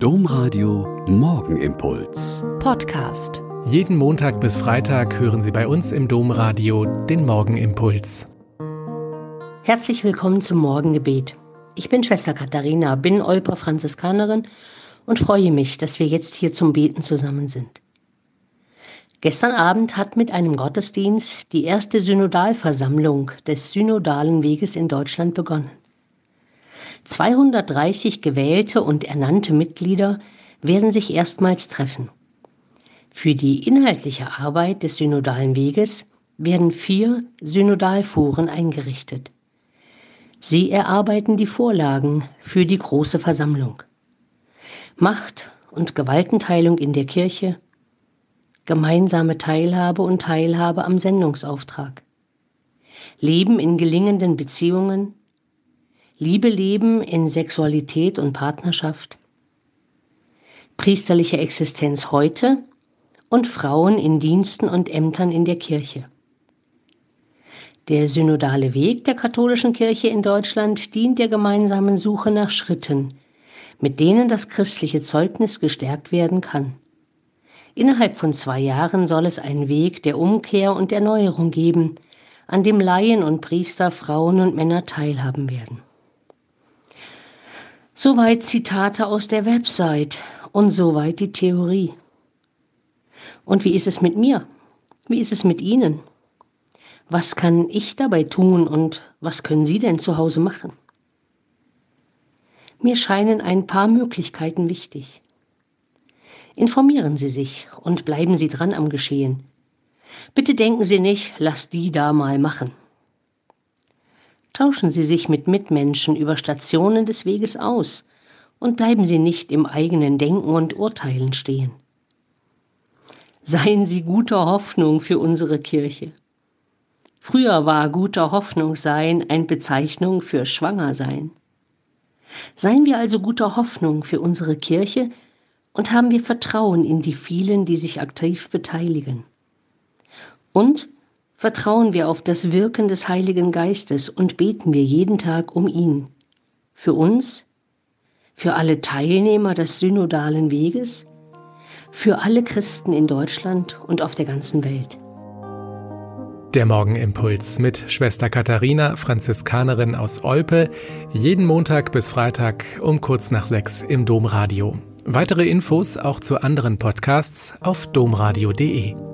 Domradio Morgenimpuls. Podcast. Jeden Montag bis Freitag hören Sie bei uns im Domradio den Morgenimpuls. Herzlich willkommen zum Morgengebet. Ich bin Schwester Katharina, bin Olper Franziskanerin und freue mich, dass wir jetzt hier zum Beten zusammen sind. Gestern Abend hat mit einem Gottesdienst die erste Synodalversammlung des Synodalen Weges in Deutschland begonnen. 230 gewählte und ernannte Mitglieder werden sich erstmals treffen. Für die inhaltliche Arbeit des synodalen Weges werden vier Synodalforen eingerichtet. Sie erarbeiten die Vorlagen für die große Versammlung. Macht und Gewaltenteilung in der Kirche, gemeinsame Teilhabe und Teilhabe am Sendungsauftrag, Leben in gelingenden Beziehungen, Liebe leben in Sexualität und Partnerschaft, priesterliche Existenz heute und Frauen in Diensten und Ämtern in der Kirche. Der synodale Weg der katholischen Kirche in Deutschland dient der gemeinsamen Suche nach Schritten, mit denen das christliche Zeugnis gestärkt werden kann. Innerhalb von zwei Jahren soll es einen Weg der Umkehr und Erneuerung geben, an dem Laien und Priester, Frauen und Männer teilhaben werden. Soweit Zitate aus der Website und soweit die Theorie. Und wie ist es mit mir? Wie ist es mit Ihnen? Was kann ich dabei tun und was können Sie denn zu Hause machen? Mir scheinen ein paar Möglichkeiten wichtig. Informieren Sie sich und bleiben Sie dran am Geschehen. Bitte denken Sie nicht, lass die da mal machen. Tauschen Sie sich mit Mitmenschen über Stationen des Weges aus und bleiben Sie nicht im eigenen Denken und Urteilen stehen. Seien Sie guter Hoffnung für unsere Kirche. Früher war guter Hoffnung sein eine Bezeichnung für Schwanger sein. Seien wir also guter Hoffnung für unsere Kirche und haben wir Vertrauen in die vielen, die sich aktiv beteiligen. Und vertrauen wir auf das Wirken des Heiligen Geistes und beten wir jeden Tag um ihn. Für uns, für alle Teilnehmer des synodalen Weges, für alle Christen in Deutschland und auf der ganzen Welt. Der Morgenimpuls mit Schwester Katharina, Franziskanerin aus Olpe, jeden Montag bis Freitag um kurz nach sechs im Domradio. Weitere Infos auch zu anderen Podcasts auf domradio.de.